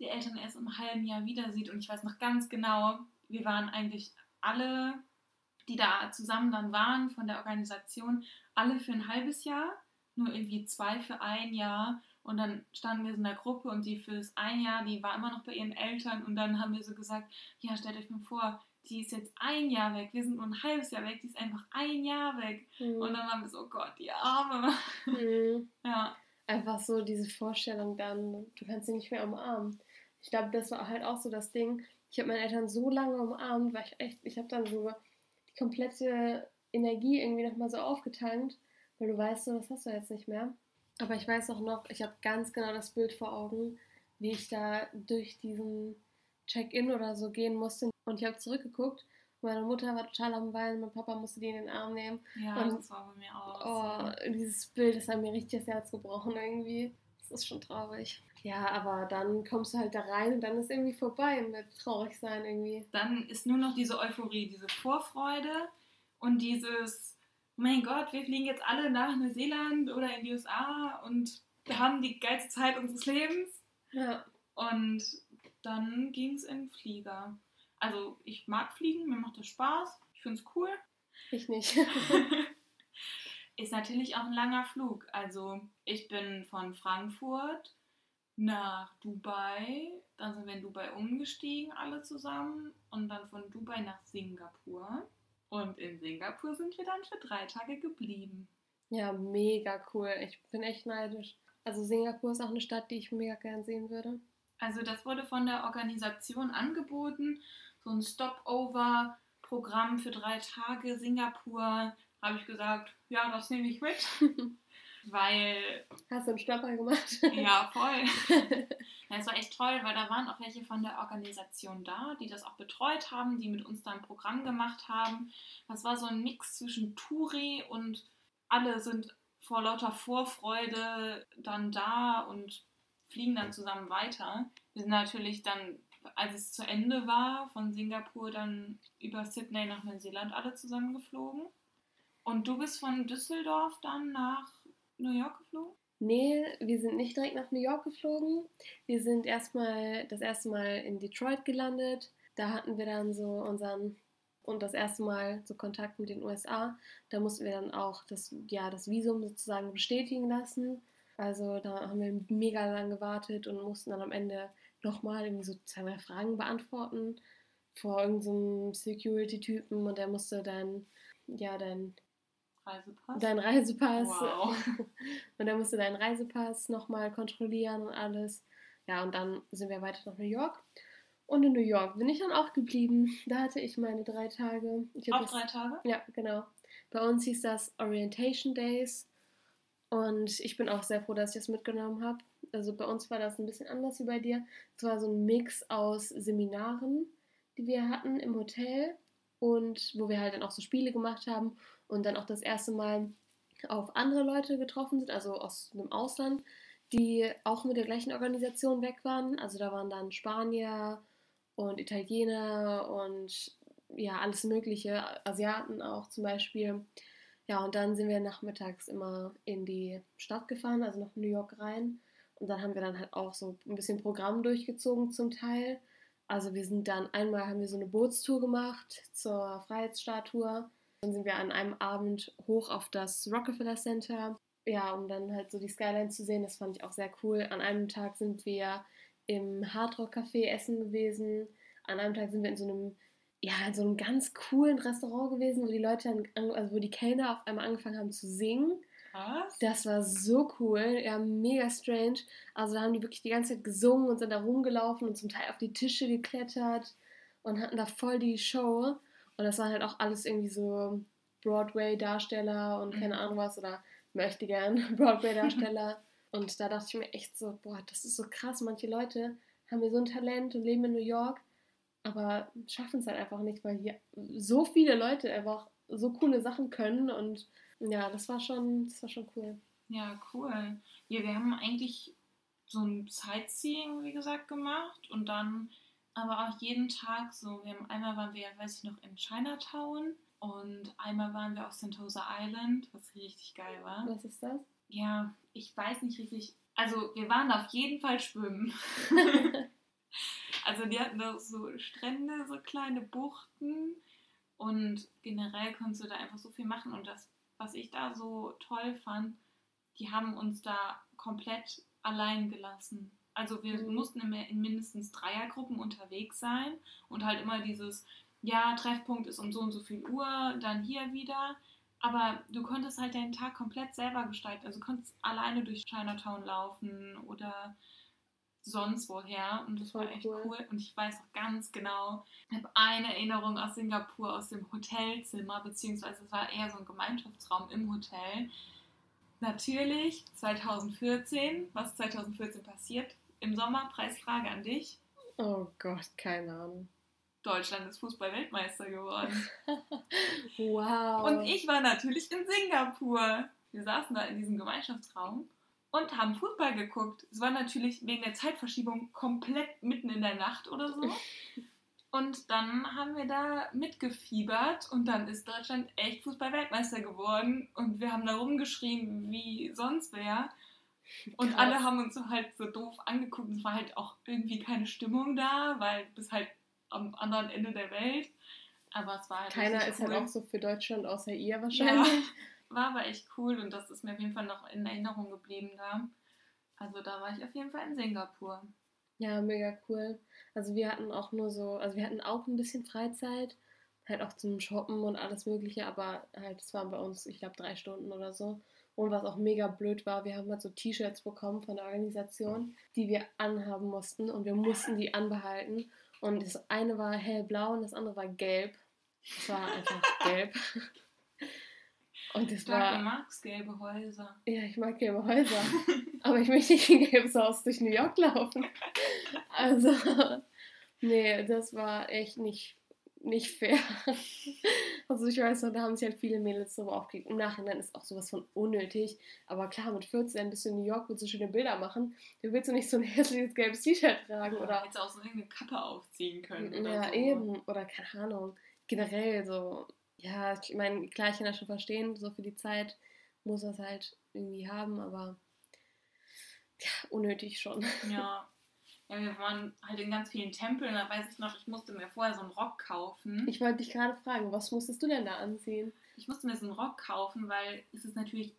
S2: die Eltern erst im halben Jahr wieder sieht. Und ich weiß noch ganz genau, wir waren eigentlich alle, die da zusammen dann waren von der Organisation, alle für ein halbes Jahr, nur irgendwie zwei für ein Jahr. Und dann standen wir so in der Gruppe und die fürs ein Jahr, die war immer noch bei ihren Eltern. Und dann haben wir so gesagt, ja, stellt euch mal vor, die ist jetzt ein Jahr weg, wir sind nur ein halbes Jahr weg, die ist einfach ein Jahr weg.
S1: Mhm.
S2: Und dann waren wir so, oh Gott, die Arme.
S1: Mhm.
S2: Ja,
S1: Einfach so diese Vorstellung dann, du kannst sie nicht mehr umarmen. Ich glaube, das war halt auch so das Ding. Ich habe meine Eltern so lange umarmt, weil ich echt, ich habe dann so die komplette Energie irgendwie nochmal so aufgetankt, weil du weißt, so, das hast du jetzt nicht mehr. Aber ich weiß auch noch, ich habe ganz genau das Bild vor Augen, wie ich da durch diesen Check-in oder so gehen musste. Und ich habe zurückgeguckt. Meine Mutter war total am Weinen, mein Papa musste die in den Arm nehmen.
S2: ja,
S1: Und-
S2: das war bei mir auch.
S1: Oh, dieses Bild, das hat mir richtig das Herz gebrochen irgendwie. Das ist schon traurig. Ja, aber dann kommst du halt da rein und dann ist irgendwie vorbei mit traurig sein irgendwie.
S2: Dann ist nur noch diese Euphorie, diese Vorfreude und dieses, mein Gott, wir fliegen jetzt alle nach Neuseeland oder in die USA und wir haben die geilste Zeit unseres Lebens.
S1: Ja,
S2: Und dann ging es in den Flieger. Also ich mag fliegen, mir macht das Spaß, ich finde es cool.
S1: ich nicht.
S2: Ist natürlich auch ein langer Flug. Also ich bin von Frankfurt nach Dubai, dann sind wir in Dubai umgestiegen, alle zusammen, und dann von Dubai nach Singapur. Und in Singapur sind wir dann für drei Tage geblieben.
S1: ja, mega cool. Ich bin echt neidisch. Also Singapur ist auch eine Stadt, die ich mega gern sehen würde.
S2: Also das wurde von der Organisation angeboten, so ein Stopover-Programm für drei Tage Singapur. Habe ich gesagt, ja, das nehme ich mit, weil
S1: Hast du einen Stopper gemacht?
S2: Ja, voll. Ja, es war echt toll, weil da waren auch welche von der Organisation da, die das auch betreut haben, die mit uns da ein Programm gemacht haben. Das war so ein Mix zwischen Touri und alle sind vor lauter Vorfreude dann da und fliegen dann zusammen weiter. Wir sind natürlich dann, als es zu Ende war, von Singapur dann über Sydney nach Neuseeland alle zusammen geflogen. Und du bist von Düsseldorf dann nach New York geflogen?
S1: Nee, wir sind nicht direkt nach New York geflogen. Wir sind erstmal das erste Mal in Detroit gelandet. Da hatten wir dann so unseren und das erste Mal so Kontakt mit den USA. Da mussten wir dann auch das, ja, das Visum sozusagen bestätigen lassen. Also da haben wir mega lang gewartet und mussten dann am Ende nochmal irgendwie so zwei, drei Fragen beantworten vor irgendeinem so Security-Typen und der musste dann, ja, dein
S2: Reisepass.
S1: Dein Reisepass.
S2: Wow.
S1: und er musste deinen Reisepass nochmal kontrollieren und alles. Ja, und dann sind wir weiter nach New York. Und in New York bin ich dann auch geblieben. Da hatte ich meine drei Tage.
S2: Auch das, drei Tage?
S1: Ja, genau. Bei uns hieß das Orientation Days. Und ich bin auch sehr froh, dass ich das mitgenommen habe. Also bei uns war das ein bisschen anders wie bei dir. Es war so ein Mix aus Seminaren, die wir hatten im Hotel und wo wir halt dann auch so Spiele gemacht haben und dann auch das erste Mal auf andere Leute getroffen sind, also aus dem Ausland, die auch mit der gleichen Organisation weg waren. Also da waren dann Spanier und Italiener und ja, alles Mögliche, Asiaten auch zum Beispiel. Ja, und dann sind wir nachmittags immer in die Stadt gefahren, also nach New York rein. Und dann haben wir dann halt auch so ein bisschen Programm durchgezogen zum Teil. Also wir sind dann einmal haben wir so eine Bootstour gemacht zur Freiheitsstatue. Dann sind wir an einem Abend hoch auf das Rockefeller Center, ja, um dann halt so die Skyline zu sehen. Das fand ich auch sehr cool. An einem Tag sind wir im Hardrock Café essen gewesen. An einem Tag sind wir in so einem ja, in so einem ganz coolen Restaurant gewesen, wo die Leute, also wo die Kellner auf einmal angefangen haben zu singen.
S2: Was?
S1: Das war so cool, ja, mega strange. Also da haben die wirklich die ganze Zeit gesungen und sind da rumgelaufen und zum Teil auf die Tische geklettert und hatten da voll die Show. Und das waren halt auch alles irgendwie so Broadway-Darsteller und keine mhm. Ahnung was oder möchte gern Broadway-Darsteller. und da dachte ich mir echt so, boah, das ist so krass. Manche Leute haben hier so ein Talent und leben in New York, aber schaffen es halt einfach nicht, weil hier so viele Leute einfach so coole Sachen können und ja, das war schon, das war schon cool.
S2: Ja, cool. Ja, wir haben eigentlich so ein Sightseeing, wie gesagt, gemacht und dann aber auch jeden Tag so, wir haben einmal waren wir, weiß ich noch, in Chinatown und einmal waren wir auf Sentosa Island, was richtig geil war.
S1: Was ist das?
S2: Ja, ich weiß nicht richtig. Also wir waren auf jeden Fall schwimmen. also die hatten da so Strände, so kleine Buchten und generell konntest du da einfach so viel machen und das was ich da so toll fand, die haben uns da komplett allein gelassen. Also wir mhm. mussten in mindestens Dreiergruppen unterwegs sein und halt immer dieses, ja, Treffpunkt ist um so und so viel Uhr, dann hier wieder. Aber du konntest halt deinen Tag komplett selber gestalten. Also du konntest alleine durch Chinatown laufen oder sonst woher. Und das war echt cool. cool. Und ich weiß auch ganz genau, ich habe eine Erinnerung aus Singapur, aus dem Hotelzimmer, beziehungsweise es war eher so ein Gemeinschaftsraum im Hotel. Natürlich 2014, was 2014 passiert, im Sommer, Preisfrage an dich.
S1: Oh Gott, keine Ahnung.
S2: Deutschland ist Fußball-Weltmeister geworden.
S1: wow.
S2: Und ich war natürlich in Singapur. Wir saßen da in diesem Gemeinschaftsraum und haben Fußball geguckt. Es war natürlich wegen der Zeitverschiebung komplett mitten in der Nacht oder so. Und dann haben wir da mitgefiebert und dann ist Deutschland echt Fußball-Weltmeister geworden und wir haben da rumgeschrien wie sonst wer. Und Krass. alle haben uns so halt so doof angeguckt. Es war halt auch irgendwie keine Stimmung da, weil bis halt am anderen Ende der Welt. Aber es war halt
S1: Keiner ist halt cool. halt auch so für Deutschland außer ihr wahrscheinlich. Ja.
S2: War aber echt cool und das ist mir auf jeden Fall noch in Erinnerung geblieben da. Also da war ich auf jeden Fall in Singapur.
S1: Ja, mega cool. Also wir hatten auch nur so, also wir hatten auch ein bisschen Freizeit, halt auch zum Shoppen und alles Mögliche, aber halt, es waren bei uns, ich glaube, drei Stunden oder so. Und was auch mega blöd war, wir haben halt so T-Shirts bekommen von der Organisation, die wir anhaben mussten und wir mussten die anbehalten. Und das eine war hellblau und das andere war gelb. Es war einfach gelb.
S2: Und das ich war, du magst gelbe Häuser.
S1: Ja, ich mag gelbe Häuser. aber ich möchte nicht in gelbes Haus durch New York laufen. Also, nee, das war echt nicht, nicht fair. Also ich weiß noch, da haben sich halt viele Mädels darüber aufgeregt. Im Nachhinein ist auch sowas von unnötig. Aber klar, mit 14 bist du in New York, willst du schöne Bilder machen. Du willst du nicht so ein hässliches gelbes T-Shirt tragen. Ja, oder
S2: hättest auch so eine Kappe aufziehen können.
S1: Ja,
S2: so.
S1: eben. Oder keine Ahnung. Generell so ja, ich meine, klar, ich kann das schon verstehen, so für die Zeit muss es halt irgendwie haben, aber ja, unnötig schon.
S2: Ja. Ja, wir waren halt in ganz vielen Tempeln, da weiß ich noch, ich musste mir vorher so einen Rock kaufen.
S1: Ich wollte dich gerade fragen, was musstest du denn da anziehen?
S2: Ich musste mir so einen Rock kaufen, weil es ist natürlich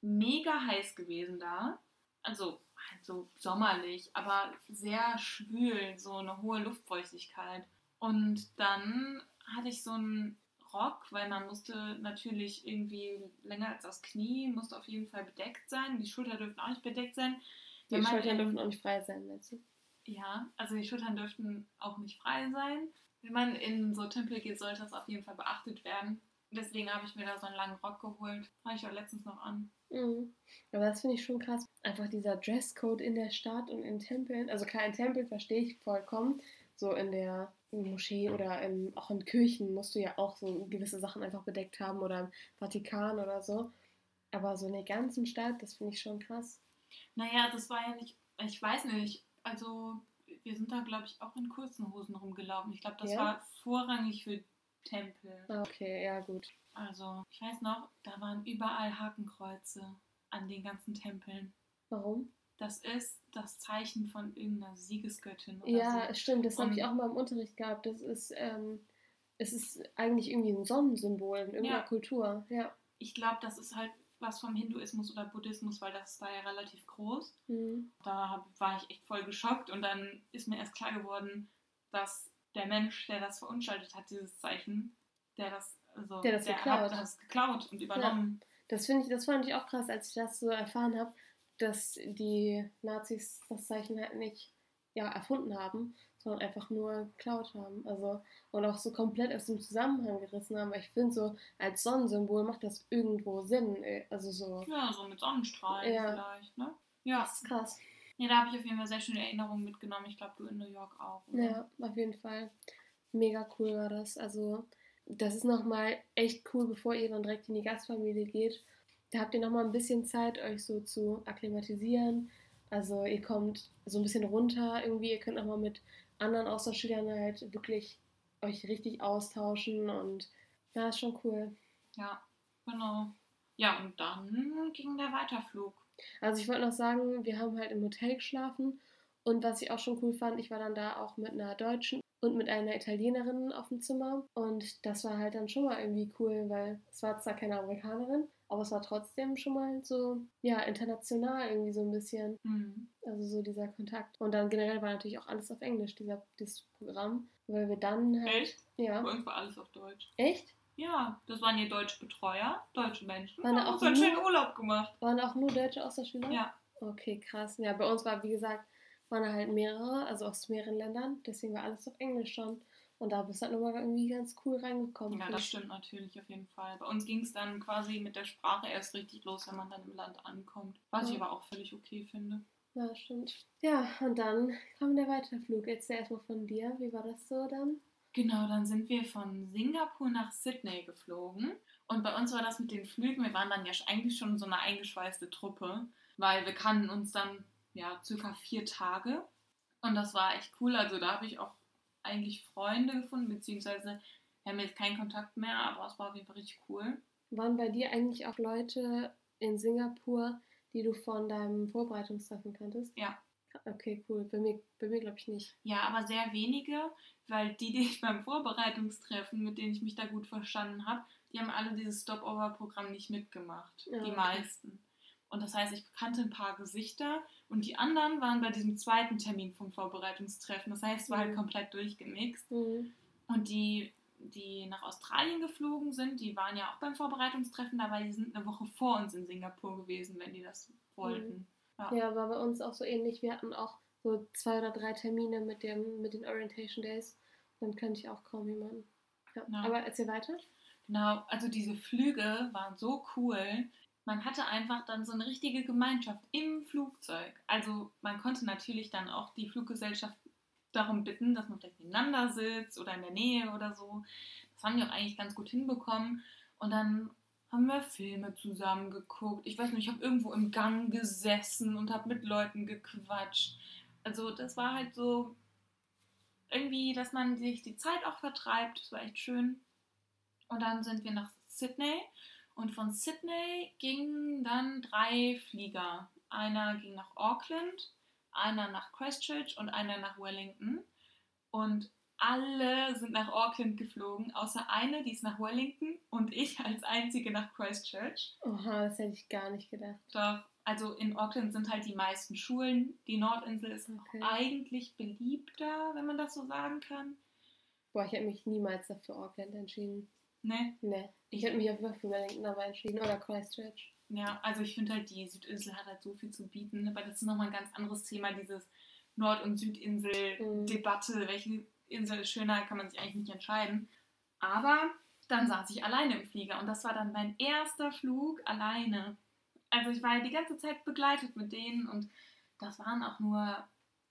S2: mega heiß gewesen da. also halt so sommerlich, aber sehr schwül, so eine hohe Luftfeuchtigkeit. Und dann hatte ich so einen Rock, weil man musste natürlich irgendwie länger als das Knie, musste auf jeden Fall bedeckt sein. Die Schulter dürften auch nicht bedeckt sein.
S1: Die Schultern dürfen auch nicht frei sein, meinst du?
S2: Ja, also die Schultern dürften auch nicht frei sein. Wenn man in so Tempel geht, sollte das auf jeden Fall beachtet werden. Deswegen habe ich mir da so einen langen Rock geholt. Habe ich auch letztens noch an.
S1: Mhm. Aber das finde ich schon krass. Einfach dieser Dresscode in der Stadt und in Tempeln. Also klar, in Tempeln verstehe ich vollkommen. So in der Moschee oder in, auch in Kirchen musst du ja auch so gewisse Sachen einfach bedeckt haben oder im Vatikan oder so. Aber so in der ganzen Stadt, das finde ich schon krass.
S2: Naja, das war ja nicht, ich weiß nicht, also wir sind da, glaube ich, auch in kurzen Hosen rumgelaufen. Ich glaube, das
S1: Ja?
S2: war vorrangig für Tempel.
S1: Ah, Okay, ja gut.
S2: Also, ich weiß noch, da waren überall Hakenkreuze an den ganzen Tempeln.
S1: Warum?
S2: Das ist das Zeichen von irgendeiner Siegesgöttin oder
S1: Ja,
S2: so.
S1: stimmt, das habe ich auch mal im Unterricht gehabt. Das ist, ähm, es ist eigentlich irgendwie ein Sonnensymbol in irgendeiner
S2: Ja.
S1: Kultur. Ja.
S2: Ich glaube, das ist halt was vom Hinduismus oder Buddhismus, weil das war ja relativ groß.
S1: Mhm.
S2: Da hab, war ich echt voll geschockt und dann ist mir erst klar geworden, dass der Mensch, der das verunstaltet hat, dieses Zeichen, der das, also,
S1: Der das geklaut.
S2: hat das geklaut und übernommen.
S1: Das finde ich, das fand ich auch krass, als ich das so erfahren habe, dass die Nazis das Zeichen halt nicht ja, erfunden haben, sondern einfach nur geklaut haben. Also und auch so komplett aus dem Zusammenhang gerissen haben. Weil ich finde so als Sonnensymbol macht das irgendwo Sinn. Also so.
S2: Ja, so mit Sonnenstrahlen
S1: Ja.
S2: vielleicht, ne? Ja.
S1: Das ist krass.
S2: ja, da habe ich auf jeden Fall sehr schöne Erinnerungen mitgenommen. Ich glaube, du in New York auch. Oder?
S1: Ja, auf jeden Fall. Mega cool war das. Also, das ist nochmal echt cool, bevor ihr dann direkt in die Gastfamilie geht. Da habt ihr nochmal ein bisschen Zeit, euch so zu akklimatisieren. Also, ihr kommt so ein bisschen runter irgendwie. Ihr könnt nochmal mit anderen Austauschschülern halt wirklich euch richtig austauschen und ja, ist schon cool.
S2: Ja, genau. Ja, und dann ging der Weiterflug.
S1: Also, ich wollte noch sagen, wir haben halt im Hotel geschlafen und was ich auch schon cool fand, ich war dann da auch mit einer Deutschen und mit einer Italienerin auf dem Zimmer und das war halt dann schon mal irgendwie cool, weil es war zwar keine Amerikanerin, aber es war trotzdem schon mal so, ja, international irgendwie so ein bisschen,
S2: Hm.
S1: also so dieser Kontakt. Und dann generell war natürlich auch alles auf Englisch, dieser, dieses Programm, weil wir dann halt,
S2: Echt?
S1: ja,
S2: Bei uns war alles auf Deutsch.
S1: echt?
S2: Ja, das waren hier deutsche Betreuer, deutsche Menschen.
S1: Waren auch
S2: uns einen
S1: nur-
S2: schönen Urlaub gemacht.
S1: Waren auch nur deutsche Austauschschüler?
S2: Ja.
S1: Okay, krass. Ja, bei uns war, wie gesagt, waren halt mehrere, also aus mehreren Ländern. Deswegen war alles auf Englisch schon. Und da bist du halt nochmal irgendwie ganz cool reingekommen.
S2: Ja, das
S1: ich.
S2: stimmt natürlich auf jeden Fall. Bei uns ging es dann quasi mit der Sprache erst richtig los, wenn man dann im Land ankommt. Was ich
S1: Ja.
S2: aber auch völlig okay finde.
S1: Ja, stimmt. Ja, und dann kam der Weiterflug. Erzähl erstmal von dir. Wie war das so dann?
S2: Genau, dann sind wir von Singapur nach Sydney geflogen. Und bei uns war das mit den Flügen, wir waren dann ja eigentlich schon so eine eingeschweißte Truppe, weil wir kannten uns dann ja circa vier Tage. Und das war echt cool. Also da habe ich auch eigentlich Freunde gefunden, beziehungsweise wir haben jetzt keinen Kontakt mehr, aber es war auf jeden Fall richtig cool.
S1: Waren bei dir eigentlich auch Leute in Singapur, die du von deinem Vorbereitungstreffen kanntest?
S2: Ja.
S1: Okay, cool. Bei mir, bei mir glaube ich nicht.
S2: Ja, aber sehr wenige, weil die, die ich beim Vorbereitungstreffen, mit denen ich mich da gut verstanden habe, die haben alle dieses Stopover-Programm nicht mitgemacht.
S1: Ja,
S2: die
S1: okay.
S2: meisten. Und das heißt, ich kannte ein paar Gesichter und die anderen waren bei diesem zweiten Termin vom Vorbereitungstreffen. Das heißt, es war halt
S1: Mhm.
S2: komplett durchgemixt.
S1: Mhm.
S2: Und die, die nach Australien geflogen sind, die waren ja auch beim Vorbereitungstreffen dabei. Die sind eine Woche vor uns in Singapur gewesen, wenn die das wollten. Ja.
S1: Ja, war bei uns auch so ähnlich. Wir hatten auch so zwei oder drei Termine mit, dem, mit den Orientation Days. Dann kannte ich auch kaum jemanden. Ja.
S2: Ja.
S1: Aber erzähl weiter.
S2: Genau, also diese Flüge waren so cool. Man hatte einfach dann so eine richtige Gemeinschaft im Flugzeug. Also man konnte natürlich dann auch die Fluggesellschaft darum bitten, dass man vielleicht nebeneinander sitzt oder in der Nähe oder so. Das haben die auch eigentlich ganz gut hinbekommen. Und dann haben wir Filme zusammen geguckt. Ich weiß nicht, ich habe irgendwo im Gang gesessen und habe mit Leuten gequatscht. Also das war halt so irgendwie, dass man sich die Zeit auch vertreibt. Das war echt schön. Und dann sind wir nach Sydney. Und von Sydney gingen dann drei Flieger. Einer ging nach Auckland, einer nach Christchurch und einer nach Wellington. Und alle sind nach Auckland geflogen, außer eine, die ist nach Wellington und ich als einzige nach Christchurch.
S1: Oha, das hätte ich gar nicht gedacht.
S2: Doch, Also in Auckland sind halt die meisten Schulen. Die Nordinsel ist
S1: Okay.
S2: eigentlich beliebter, wenn man das so sagen kann.
S1: Boah, ich hätte mich niemals dafür Auckland entschieden.
S2: Ne?
S1: Ne. Ich hätte mich einfach für Wellington aber entschieden. Oder Christchurch.
S2: Ja, also ich finde halt, die Südinsel hat halt so viel zu bieten, aber das ist nochmal ein ganz anderes Thema, dieses Nord- und Südinsel-Debatte. Welche Insel ist schöner, kann man sich eigentlich nicht entscheiden. Aber dann saß ich alleine im Flieger und das war dann mein erster Flug alleine. Also ich war ja die ganze Zeit begleitet mit denen und das waren auch nur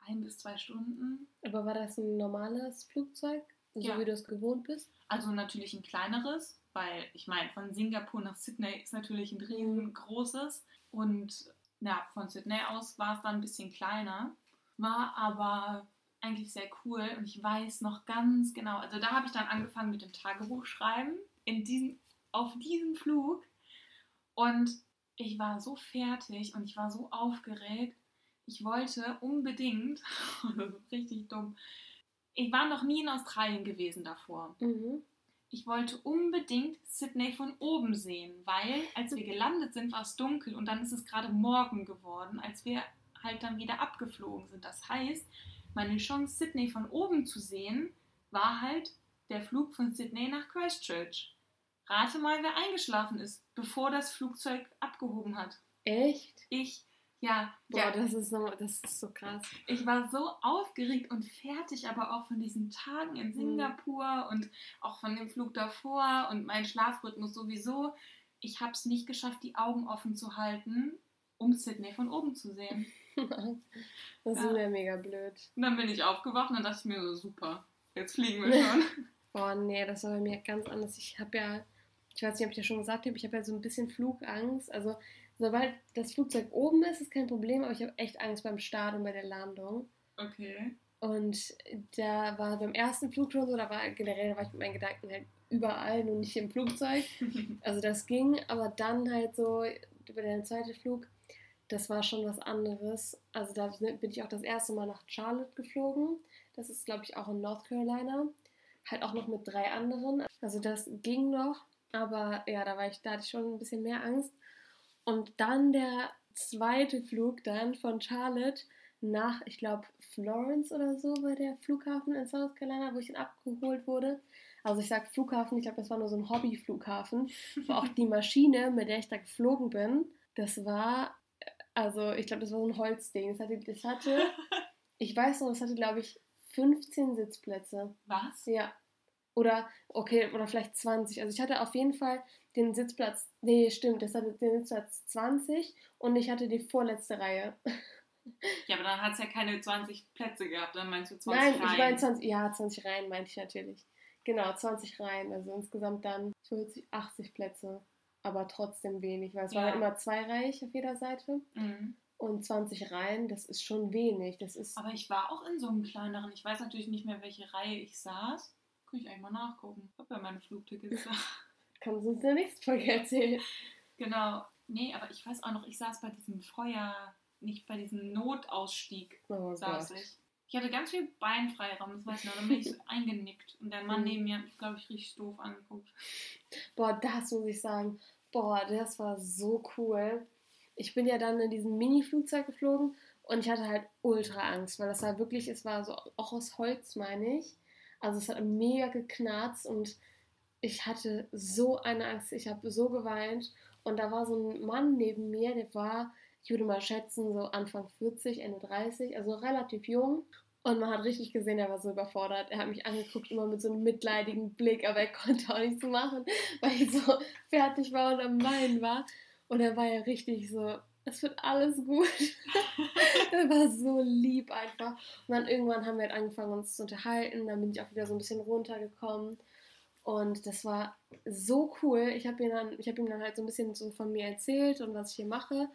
S2: ein bis zwei Stunden.
S1: Aber war das ein normales Flugzeug? So
S2: Ja.
S1: wie du es gewohnt bist?
S2: Also natürlich ein kleineres, weil ich meine, von Singapur nach Sydney ist natürlich ein riesengroßes. Und ja, von Sydney aus war es dann ein bisschen kleiner. War aber eigentlich sehr cool und ich weiß noch ganz genau, also da habe ich dann angefangen mit dem Tagebuchschreiben in diesem, auf diesem Flug und ich war so fertig und ich war so aufgeregt. Ich wollte unbedingt, richtig dumm, ich war noch nie in Australien gewesen davor.
S1: Mhm.
S2: Ich wollte unbedingt Sydney von oben sehen, weil als wir gelandet sind, war es dunkel und dann ist es gerade morgen geworden, als wir halt dann wieder abgeflogen sind. Das heißt, meine Chance, Sydney von oben zu sehen, war halt der Flug von Sydney nach Christchurch. Rate mal, wer eingeschlafen ist, bevor das Flugzeug abgehoben hat.
S1: Echt?
S2: Ich, ja,
S1: Boah,
S2: ja
S1: das, ist so, das ist so krass.
S2: ich war so aufgeregt und fertig, aber auch von diesen Tagen in Singapur und auch von dem Flug davor und mein Schlafrhythmus sowieso. Ich habe es nicht geschafft, die Augen offen zu halten, um Sydney von oben zu sehen.
S1: Das ist
S2: Ja.
S1: mir mega blöd.
S2: Und dann bin ich aufgewacht und dann dachte ich mir so, super, jetzt fliegen wir schon.
S1: Boah, nee, das war bei mir ganz anders. Ich habe ja, ich weiß nicht, ob ich dir schon gesagt habe, ich habe ja so ein bisschen Flugangst. Also, sobald das Flugzeug oben ist, ist kein Problem, aber ich habe echt Angst beim Start und bei der Landung.
S2: Okay.
S1: Und da war beim ersten Flug schon so, da war generell, da war ich mit meinen Gedanken halt überall, nur nicht im Flugzeug. Also das ging, aber dann halt so über den zweiten Flug, das war schon was anderes. Also da bin ich auch das erste Mal nach Charlotte geflogen. Das ist, glaube ich, auch in North Carolina. Halt auch noch mit drei anderen. Also das ging noch. Aber ja, da war ich, da hatte ich schon ein bisschen mehr Angst. Und dann der zweite Flug dann von Charlotte nach, ich glaube, Florence oder so war der Flughafen in South Carolina, wo ich dann abgeholt wurde. Also ich sage Flughafen, ich glaube, das war nur so ein Hobbyflughafen. Wo auch die Maschine, mit der ich da geflogen bin, das war, also ich glaube, das war so ein Holzding. Das hatte, das hatte ich weiß noch, das hatte, glaube ich, 15 Sitzplätze.
S2: Was?
S1: Ja. Oder, okay, oder vielleicht 20. Also ich hatte auf jeden Fall den Sitzplatz, nee, stimmt, das hatte den Sitzplatz 20 und ich hatte die vorletzte Reihe.
S2: Ja, aber dann hat es ja keine 20 Plätze gehabt, dann meinst du 20
S1: Nein, ich
S2: Reihen.
S1: meine 20, ja, 20 Reihen meinte ich natürlich. Genau, 20 Reihen, also insgesamt dann 40, 80 Plätze. Aber trotzdem wenig, weil es
S2: Ja.
S1: waren immer zweireihig auf jeder Seite.
S2: Mhm.
S1: Und 20 Reihen, das ist schon wenig. Das ist,
S2: Aber ich war auch in so einem kleineren. Ich weiß natürlich nicht mehr, welche Reihe ich saß. Kann ich eigentlich mal nachgucken. Habe ja meine Flugtickets da.
S1: kannst du uns in der nächsten Folge erzählen.
S2: genau. Nee, aber ich weiß auch noch, ich saß bei diesem Feuer, nicht bei diesem Notausstieg
S1: Oh
S2: saß
S1: Gott.
S2: ich. Ich hatte ganz viel Beinfreiraum, das weiß ich noch. Dann bin ich so eingenickt. Und der Mann
S1: Mhm.
S2: neben mir hat mich, glaube ich, richtig doof angeguckt.
S1: Boah, das muss ich sagen. Boah, das war so cool. Ich bin ja dann in diesem Mini-Flugzeug geflogen und ich hatte halt ultra Angst, weil das war wirklich, es war so auch aus Holz, meine ich. Also es hat mega geknarzt und ich hatte so eine Angst. Ich habe so geweint und da war so ein Mann neben mir, der war, ich würde mal schätzen, so Anfang 40, Ende 30, also relativ jung. Und man hat richtig gesehen, er war so überfordert. Er hat mich angeguckt, immer mit so einem mitleidigen Blick, aber er konnte auch nichts machen, weil ich so fertig war und am Weinen war. Und er war ja richtig so, es wird alles gut. er war so lieb einfach. Und dann irgendwann haben wir halt angefangen, uns zu unterhalten. Dann bin ich auch wieder so ein bisschen runtergekommen. Und das war so cool. Ich habe ihm, dann, ich hab ihm dann halt so ein bisschen so von mir erzählt und was ich hier mache.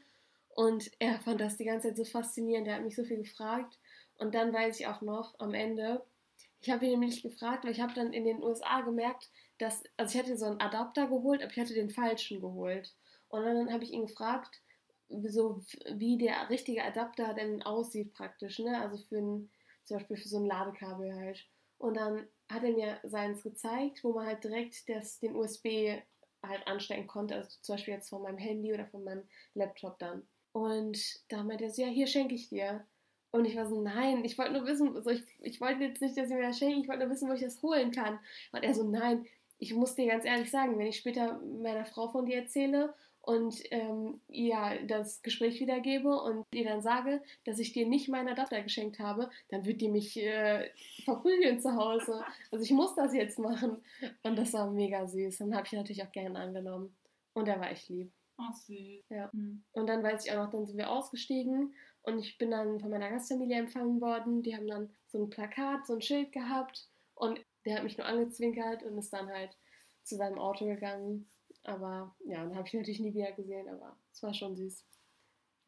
S1: Und er fand das die ganze Zeit so faszinierend. Er hat mich so viel gefragt. Und dann weiß ich auch noch am Ende, ich habe ihn nämlich gefragt, weil ich habe dann in den USA gemerkt, dass, also ich hatte so einen Adapter geholt, aber ich hatte den falschen geholt. Und dann habe ich ihn gefragt, so wie der richtige Adapter denn aussieht praktisch, ne? Also für ein, zum Beispiel für so ein Ladekabel halt. Und dann hat er mir seins gezeigt, wo man halt direkt das, den USB halt anstecken konnte, also zum Beispiel jetzt von meinem Handy oder von meinem Laptop dann. Und da meinte er so, ja, hier schenke ich dir. Und ich war so, nein, ich wollte nur wissen, also ich, ich wollte jetzt nicht, dass sie mir das schenken, ich wollte nur wissen, wo ich das holen kann. Und er so, nein, ich muss dir ganz ehrlich sagen, wenn ich später meiner Frau von dir erzähle und ähm, ihr das Gespräch wiedergebe und ihr dann sage, dass ich dir nicht meine Adapter geschenkt habe, dann wird die mich äh, verprügeln zu Hause. Also ich muss das jetzt machen. Und das war mega süß. Und habe ich natürlich auch gerne angenommen. Und er war echt lieb.
S2: Ach, süß.
S1: Ja.
S2: Hm.
S1: Und dann weiß ich auch noch, dann sind wir ausgestiegen und ich bin dann von meiner Gastfamilie empfangen worden. Die haben dann so ein Plakat, so ein Schild gehabt und der hat mich nur angezwinkert und ist dann halt zu seinem Auto gegangen. Aber ja, dann habe ich natürlich nie wieder gesehen, aber es war schon süß.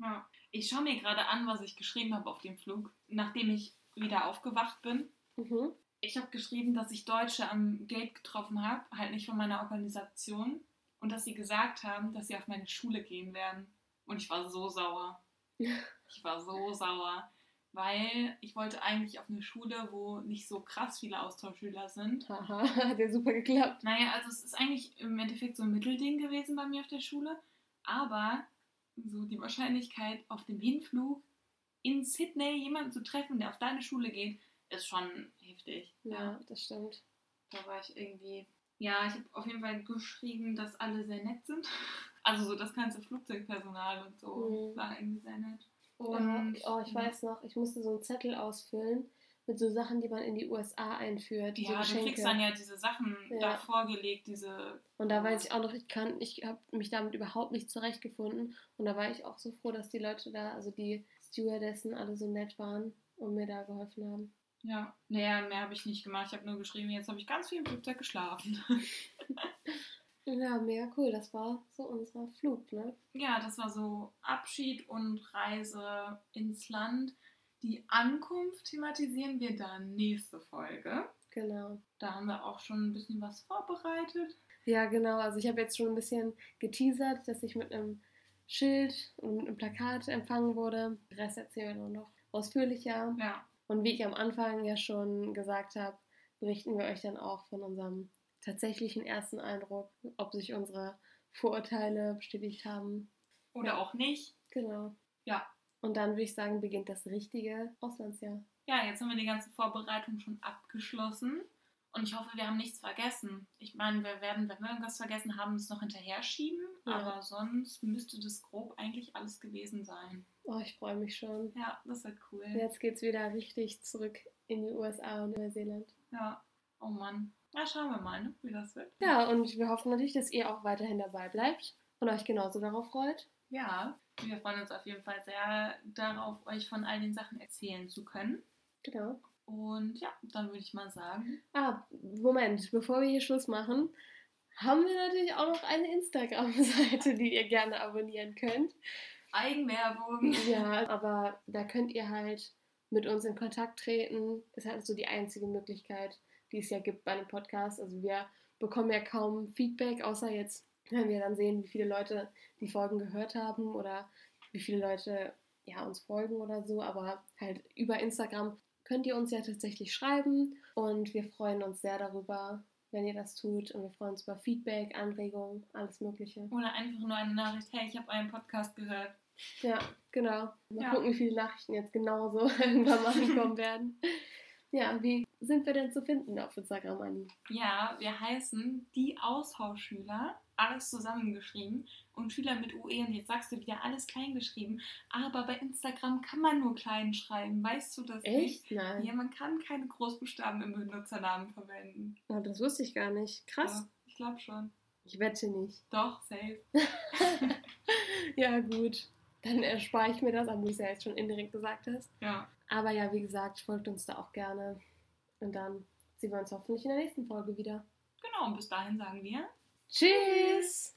S2: Ja. Ich schaue mir gerade an, was ich geschrieben habe auf dem Flug, nachdem ich wieder aufgewacht bin.
S1: Mhm.
S2: Ich habe geschrieben, dass ich Deutsche am Gate getroffen habe, halt nicht von meiner Organisation, und dass sie gesagt haben, dass sie auf meine Schule gehen werden. Und ich war so sauer. Ich war so sauer, weil ich wollte eigentlich auf eine Schule, wo nicht so krass viele Austauschschüler sind.
S1: Haha, hat ja super geklappt.
S2: Naja, also es ist eigentlich im Endeffekt so ein Mittelding gewesen bei mir auf der Schule, aber so die Wahrscheinlichkeit auf dem Hinflug in Sydney jemanden zu treffen, der auf deine Schule geht, ist schon heftig.
S1: Ja, das stimmt.
S2: Da war ich irgendwie. Ja, ich habe auf jeden Fall geschrieben, dass alle sehr nett sind. Also so das ganze Flugzeugpersonal und so
S1: Mhm.
S2: war irgendwie sehr nett. Und
S1: oh, ich weiß noch, ich musste so einen Zettel ausfüllen mit so Sachen, die man in die USA einführt. so
S2: Ja, du
S1: Geschenke.
S2: kriegst dann ja diese Sachen
S1: Ja.
S2: da vorgelegt, diese.
S1: Und da weiß ich auch noch, ich kann, ich habe mich damit überhaupt nicht zurechtgefunden. Und da war ich auch so froh, dass die Leute da, also die Stewardessen alle so nett waren und mir da geholfen haben.
S2: Ja, naja, mehr habe ich nicht gemacht. Ich habe nur geschrieben, jetzt habe ich ganz viel im Flugzeug geschlafen.
S1: Ja, mega cool. Das war so unser Flug, ne?
S2: Ja, das war so Abschied und Reise ins Land. Die Ankunft thematisieren wir dann nächste Folge.
S1: Genau.
S2: Da haben wir auch schon ein bisschen was vorbereitet.
S1: Ja, genau. Also ich habe jetzt schon ein bisschen geteasert, dass ich mit einem Schild und mit einem Plakat empfangen wurde. Den Rest erzählen wir nur noch ausführlicher.
S2: Ja,
S1: Und wie ich am Anfang ja schon gesagt habe, berichten wir euch dann auch von unserem tatsächlichen ersten Eindruck, ob sich unsere Vorurteile bestätigt haben.
S2: oder
S1: Ja.
S2: auch nicht.
S1: Genau.
S2: Ja.
S1: Und dann würde ich sagen, beginnt das richtige Auslandsjahr.
S2: Ja, jetzt haben wir die ganze Vorbereitung schon abgeschlossen. Und ich hoffe, wir haben nichts vergessen. Ich meine, wir werden, wenn wir irgendwas vergessen haben, es noch hinterher schieben.
S1: Ja.
S2: Aber sonst müsste das grob eigentlich alles gewesen sein.
S1: Oh, ich freue mich schon.
S2: Ja, das wird cool.
S1: Jetzt geht's wieder richtig zurück in die USA und Neuseeland.
S2: Ja. Oh Mann. Na, schauen wir mal, ne, wie das wird.
S1: Ja, und wir hoffen natürlich, dass ihr auch weiterhin dabei bleibt und euch genauso darauf freut.
S2: Ja, wir freuen uns auf jeden Fall sehr darauf, euch von all den Sachen erzählen zu können.
S1: Genau.
S2: Und ja, dann würde ich mal sagen,
S1: Ah, Moment, bevor wir hier Schluss machen, haben wir natürlich auch noch eine Instagram-Seite, die ihr gerne abonnieren könnt.
S2: Eigenwerbung.
S1: Ja, aber da könnt ihr halt mit uns in Kontakt treten. Ist halt so die einzige Möglichkeit, die es ja gibt bei einem Podcast. Also wir bekommen ja kaum Feedback, außer jetzt, wenn wir dann sehen, wie viele Leute die Folgen gehört haben oder wie viele Leute ja, uns folgen oder so. Aber halt über Instagram könnt ihr uns ja tatsächlich schreiben und wir freuen uns sehr darüber, wenn ihr das tut. Und wir freuen uns über Feedback, Anregungen, alles Mögliche.
S2: Oder einfach nur eine Nachricht, hey, ich habe einen Podcast gehört.
S1: Ja, genau. Mal
S2: Ja.
S1: gucken, wie viele Nachrichten jetzt genauso irgendwann mal ankommen werden. Ja, wie sind wir denn zu finden auf Instagram, Anni?
S2: Ja, wir heißen die Austauschschüler, alles zusammengeschrieben und Schüler mit UE und jetzt sagst du wieder alles klein geschrieben, aber bei Instagram kann man nur klein schreiben, weißt du das nicht?
S1: Echt? Nein.
S2: Ja, man kann keine Großbuchstaben im Benutzernamen verwenden.
S1: Oh, das wusste ich gar nicht. Krass.
S2: Ja, ich glaube schon.
S1: Ich wette nicht.
S2: Doch, safe.
S1: Ja, gut. Dann erspare ich mir das, aber du es ja jetzt schon indirekt gesagt hast.
S2: Ja.
S1: Aber ja, wie gesagt, folgt uns da auch gerne. Und dann sehen wir uns hoffentlich in der nächsten Folge wieder.
S2: Genau, und bis dahin sagen wir.
S1: Tschüss!